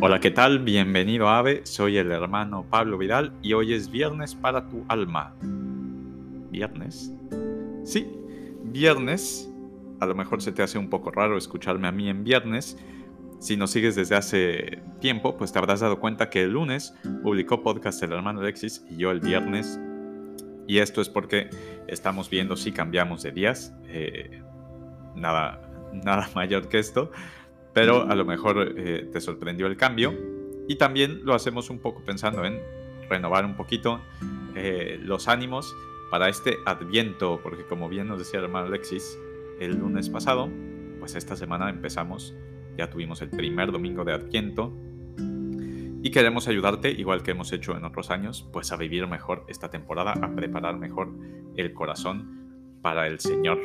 Hola, ¿qué tal? Bienvenido a AVE, soy el hermano Pablo Vidal y hoy es viernes para tu alma. ¿Viernes? Sí, viernes. A lo mejor se te hace un poco raro escucharme a mí en viernes. Si nos sigues desde hace tiempo, pues te habrás dado cuenta que el lunes publicó podcast el hermano Alexis y yo el viernes. Y esto es porque estamos viendo si cambiamos de días. Eh, nada, nada mayor que esto pero a lo mejor eh, te sorprendió el cambio. Y también lo hacemos un poco pensando en renovar un poquito eh, los ánimos para este adviento, porque como bien nos decía el hermano Alexis el lunes pasado, pues esta semana empezamos, ya tuvimos el primer domingo de adviento y queremos ayudarte, igual que hemos hecho en otros años, pues a vivir mejor esta temporada, a preparar mejor el corazón para el Señor.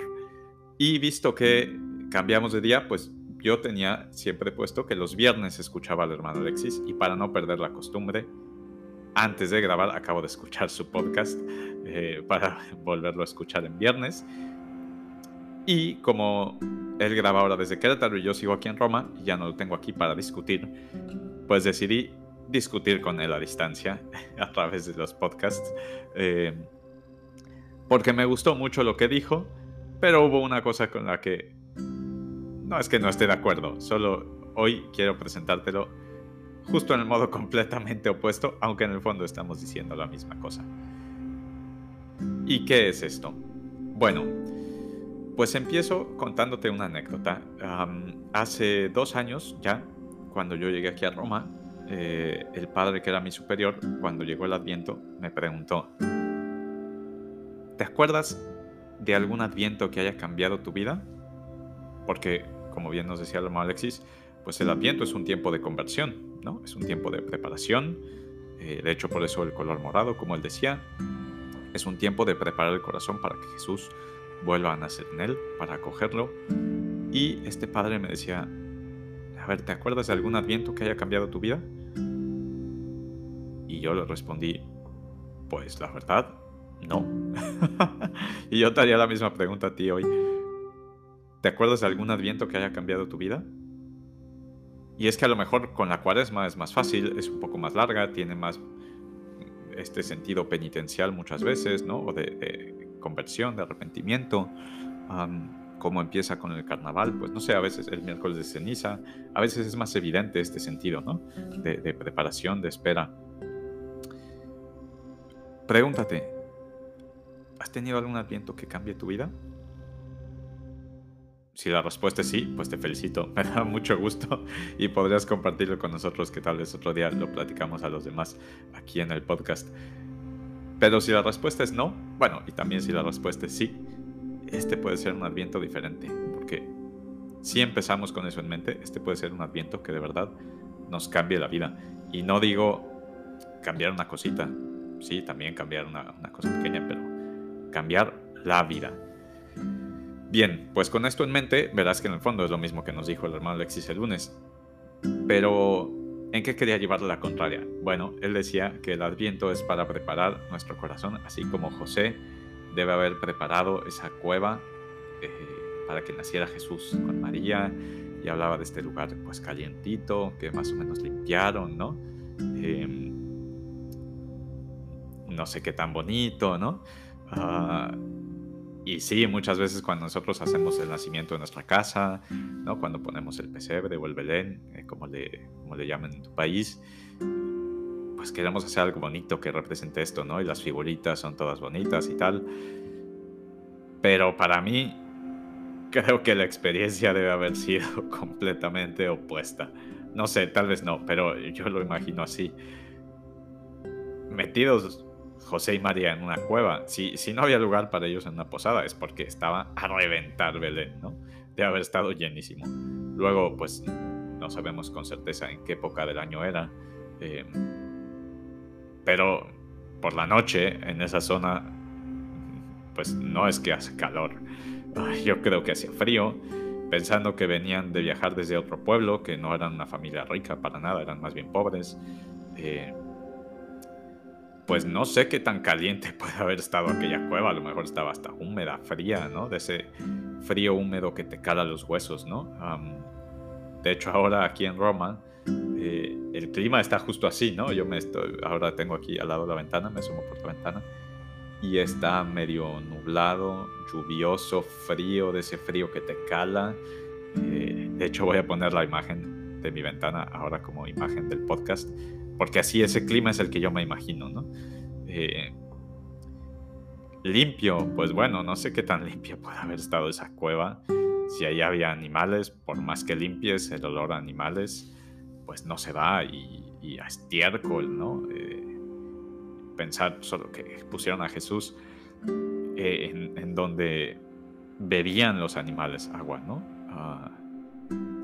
Y visto que cambiamos de día, pues yo tenía siempre puesto que los viernes escuchaba al hermano Alexis y para no perder la costumbre, antes de grabar acabo de escuchar su podcast eh, para volverlo a escuchar en viernes. Y como él graba ahora desde Querétaro y yo sigo aquí en Roma y ya no lo tengo aquí para discutir, pues decidí discutir con él a distancia a través de los podcasts. Eh, porque me gustó mucho lo que dijo, pero hubo una cosa con la que no es que no esté de acuerdo, solo hoy quiero presentártelo justo en el modo completamente opuesto, aunque en el fondo estamos diciendo la misma cosa. ¿Y qué es esto? Bueno, pues empiezo contándote una anécdota. hace dos años ya, cuando yo llegué aquí a Roma, eh, el padre que era mi superior, cuando llegó el adviento, me preguntó, ¿te acuerdas de algún adviento que haya cambiado tu vida? Porque como bien nos decía el hermano Alexis, pues el Adviento es un tiempo de conversión, ¿no? Es un tiempo de preparación. Eh, de hecho, por eso el color morado, como él decía, es un tiempo de preparar el corazón para que Jesús vuelva a nacer en él, para acogerlo. Y este padre me decía, a ver, ¿te acuerdas de algún Adviento que haya cambiado tu vida? Y yo le respondí, pues la verdad, no. y yo te haría la misma pregunta a ti hoy. ¿Te acuerdas de algún adviento que haya cambiado tu vida? Y es que a lo mejor con la cuaresma es más fácil, es un poco más larga, tiene más este sentido penitencial muchas veces, ¿no? O de, conversión, de arrepentimiento. como empieza con el carnaval, pues no sé, a veces el miércoles de ceniza, a veces es más evidente este sentido, ¿no? De, de preparación, de espera. Pregúntate, ¿has tenido algún adviento que cambie tu vida? Si la respuesta es sí, pues te felicito, me da mucho gusto y podrías compartirlo con nosotros que tal vez otro día lo platicamos a los demás aquí en el podcast. Pero si la respuesta es no, bueno, y también si la respuesta es sí, este puede ser un adviento diferente, porque si empezamos con eso en mente, este puede ser un adviento que de verdad nos cambie la vida. Y no digo cambiar una cosita, sí, también cambiar una, una cosa pequeña, pero cambiar la vida. Bien, pues con esto en mente, verás que en el fondo es lo mismo que nos dijo el hermano Alexis el lunes. Pero, ¿en qué quería llevarle la contraria? Bueno, él decía que el adviento es para preparar nuestro corazón, así como José debe haber preparado esa cueva eh, para que naciera Jesús con María y hablaba de este lugar pues calientito, que más o menos limpiaron, ¿no? Em, no sé qué tan bonito, ¿no? Ah, y sí, muchas veces cuando nosotros hacemos el nacimiento en nuestra casa, ¿no? cuando ponemos el pesebre o el belén, eh, como, le, como le llaman en tu país, pues queremos hacer algo bonito que represente esto, ¿no? Y las figuritas son todas bonitas y tal. Pero para mí, creo que la experiencia debe haber sido completamente opuesta. No sé, tal vez no, pero yo lo imagino así. Metidos José y María en una cueva. Si, si no había lugar para ellos en una posada es porque estaba a reventar Belén, ¿no? De haber estado llenísimo. Luego, pues no sabemos con certeza en qué época del año era. Eh, pero por la noche en esa zona, pues no es que hace calor. Yo creo que hacía frío, pensando que venían de viajar desde otro pueblo, que no eran una familia rica para nada, eran más bien pobres. Eh, pues no sé qué tan caliente puede haber estado aquella cueva, a lo mejor estaba hasta húmeda, fría, ¿no? De ese frío húmedo que te cala los huesos, ¿no? de hecho, ahora aquí en Roma, eh, el clima está justo así, ¿no? Yo me estoy, ahora tengo aquí al lado de la ventana, me sumo por la ventana y está medio nublado, lluvioso, frío, de ese frío que te cala. Eh, de hecho, voy a poner la imagen de mi ventana ahora como imagen del podcast, porque así ese clima es el que yo me imagino, ¿no? Eh, limpio, pues bueno, no sé qué tan limpia puede haber estado esa cueva. Si ahí había animales, por más que limpies el olor a animales, pues no se va y, a estiércol, ¿no? Eh, pensar solo que pusieron a Jesús eh, en, donde bebían los animales agua, ¿no? Ah,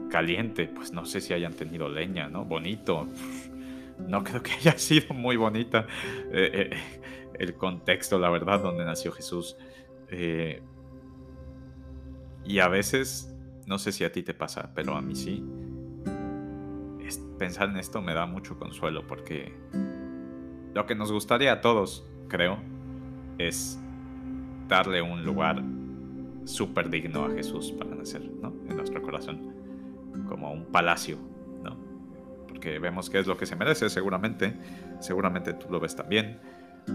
caliente, pues no sé si hayan tenido leña, ¿no? Bonito. No creo que haya sido muy bonita. Eh, el contexto, la verdad, donde nació Jesús. Eh, y a veces, no sé si a ti te pasa, pero a mí sí. pensar en esto me da mucho consuelo porque lo que nos gustaría a todos, creo, es darle un lugar súper digno a Jesús para nacer, ¿no? En nuestro corazón, como un palacio. Porque vemos que es lo que se merece, seguramente, seguramente tú lo ves también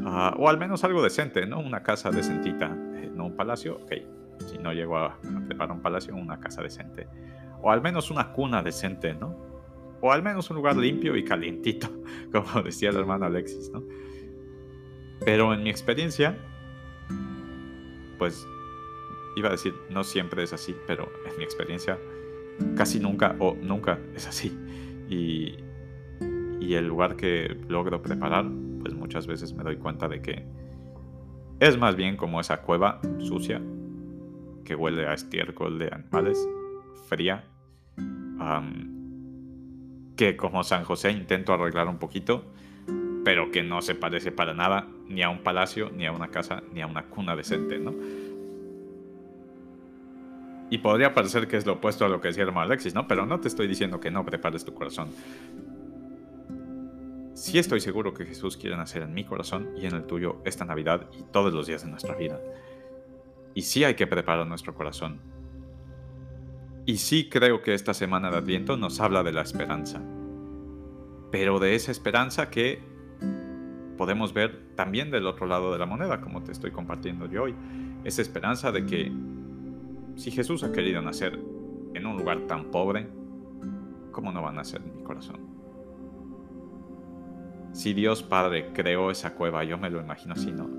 Ah, o al menos algo decente, ¿no? Una casa decentita, no un palacio, ok. Si no llego a, preparar un palacio, una casa decente. O al menos una cuna decente, ¿no? O al menos un lugar limpio y calientito, como decía el hermano Alexis, ¿no? Pero en mi experiencia, pues iba a decir, no siempre es así, pero en mi experiencia casi nunca o nunca es así. Y, y el lugar que logro preparar pues muchas veces me doy cuenta de que es más bien como esa cueva sucia que huele a estiércol de animales, fría, que como San José intento arreglar un poquito, pero que no se parece para nada ni a un palacio, ni a una casa, ni a una cuna decente, ¿no? Y podría parecer que es lo opuesto a lo que decía hermano Alexis, ¿no? Pero no te estoy diciendo que no prepares tu corazón sí estoy seguro que Jesús quiere nacer en mi corazón y en el tuyo esta Navidad y todos los días de nuestra vida. Y sí hay que preparar nuestro corazón. Y sí creo que esta semana de Adviento nos habla de la esperanza. Pero de esa esperanza que podemos ver también del otro lado de la moneda, como te estoy compartiendo yo hoy. Esa esperanza de que si Jesús ha querido nacer en un lugar tan pobre, ¿cómo no va a nacer en mi corazón? Si Dios Padre creó esa cueva, yo me lo imagino así, ¿no?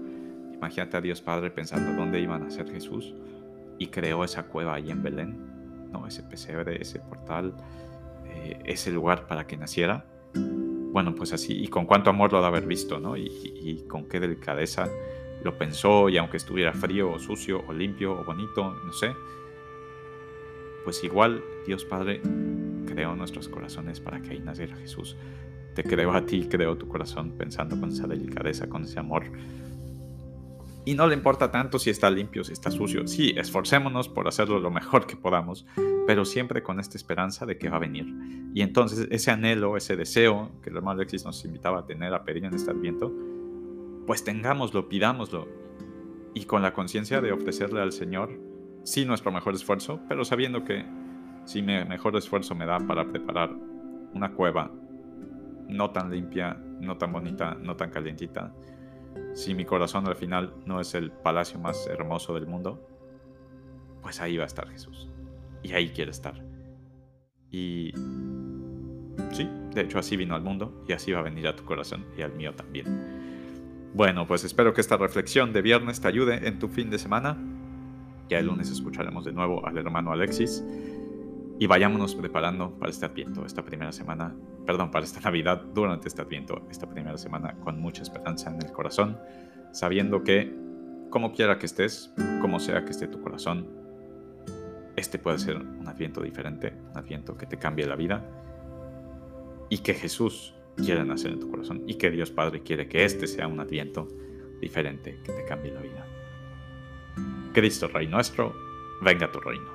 Imagínate a Dios Padre pensando dónde iba a nacer Jesús y creó esa cueva ahí en Belén, ¿no? Ese pesebre, ese portal, eh, ese lugar para que naciera. Bueno, pues así, y con cuánto amor lo de haber visto, ¿no? Y, y con qué delicadeza lo pensó, y aunque estuviera frío o sucio o limpio o bonito, no sé, pues igual Dios Padre creó nuestros corazones para que ahí naciera Jesús te creo a ti, creo tu corazón pensando con esa delicadeza, con ese amor. Y no le importa tanto si está limpio, si está sucio. Sí, esforcémonos por hacerlo lo mejor que podamos, pero siempre con esta esperanza de que va a venir. Y entonces ese anhelo, ese deseo que el hermano Alexis nos invitaba a tener, a pedir en este adviento, pues tengámoslo, pidámoslo. Y con la conciencia de ofrecerle al Señor, sí, nuestro mejor esfuerzo, pero sabiendo que si mi mejor esfuerzo me da para preparar una cueva no tan limpia, no tan bonita, no tan calientita, si mi corazón al final no es el palacio más hermoso del mundo, pues ahí va a estar Jesús. Y ahí quiere estar. Y sí, de hecho así vino al mundo y así va a venir a tu corazón y al mío también. Bueno, pues espero que esta reflexión de viernes te ayude en tu fin de semana. Ya el lunes escucharemos de nuevo al hermano Alexis y vayámonos preparando para este Adviento, esta primera semana, perdón, para esta Navidad, durante este Adviento, esta primera semana, con mucha esperanza en el corazón, sabiendo que, como quiera que estés, como sea que esté tu corazón, este puede ser un Adviento diferente, un Adviento que te cambie la vida y que Jesús quiere nacer en tu corazón y que Dios Padre quiere que este sea un Adviento diferente que te cambie la vida. Cristo Rey nuestro, venga tu reino.